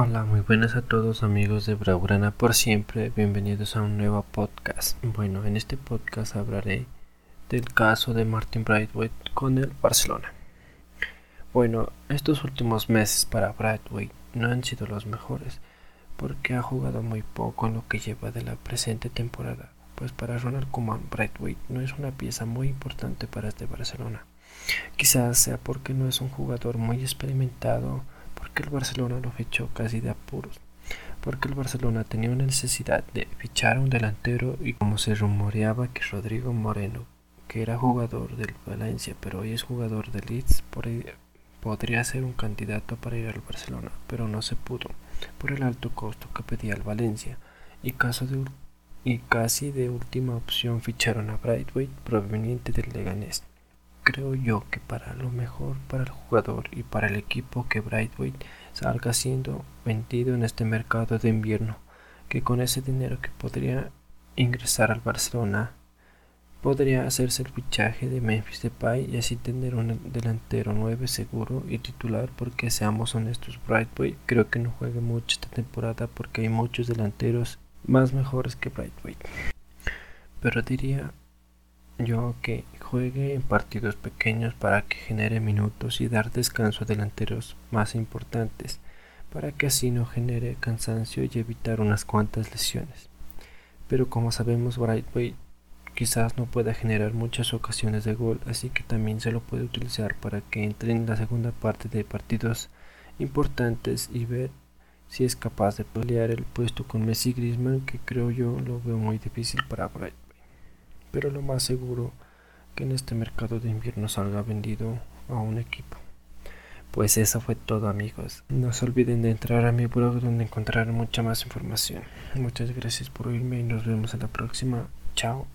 Hola, muy buenas a todos amigos de Braurana por siempre, bienvenidos a un nuevo podcast. Bueno, en este podcast hablaré del caso de Martin Brightway con el Barcelona. Bueno, estos últimos meses para Brightway no han sido los mejores porque ha jugado muy poco en lo que lleva de la presente temporada, pues para Ronald Koeman Brightway no es una pieza muy importante para este Barcelona. Quizás sea porque no es un jugador muy experimentado porque el Barcelona lo fichó casi de apuros, porque el Barcelona tenía una necesidad de fichar a un delantero y como se rumoreaba que Rodrigo Moreno, que era jugador del Valencia pero hoy es jugador del Leeds, podría ser un candidato para ir al Barcelona, pero no se pudo por el alto costo que pedía el Valencia. Y, caso de, y casi de última opción ficharon a Brightway proveniente del Leganés creo yo que para lo mejor para el jugador y para el equipo que Brightway salga siendo vendido en este mercado de invierno, que con ese dinero que podría ingresar al Barcelona podría hacerse el fichaje de Memphis Depay y así tener un delantero 9 seguro y titular porque seamos honestos Brightway creo que no juegue mucho esta temporada porque hay muchos delanteros más mejores que Brightway pero diría yo que juegue en partidos pequeños para que genere minutos y dar descanso a delanteros más importantes, para que así no genere cansancio y evitar unas cuantas lesiones. Pero como sabemos, Brightway quizás no pueda generar muchas ocasiones de gol, así que también se lo puede utilizar para que entre en la segunda parte de partidos importantes y ver si es capaz de pelear el puesto con Messi Griezmann, que creo yo lo veo muy difícil para Brightway pero lo más seguro que en este mercado de invierno salga vendido a un equipo. Pues eso fue todo amigos. No se olviden de entrar a mi blog donde encontrarán mucha más información. Muchas gracias por oírme y nos vemos en la próxima. Chao.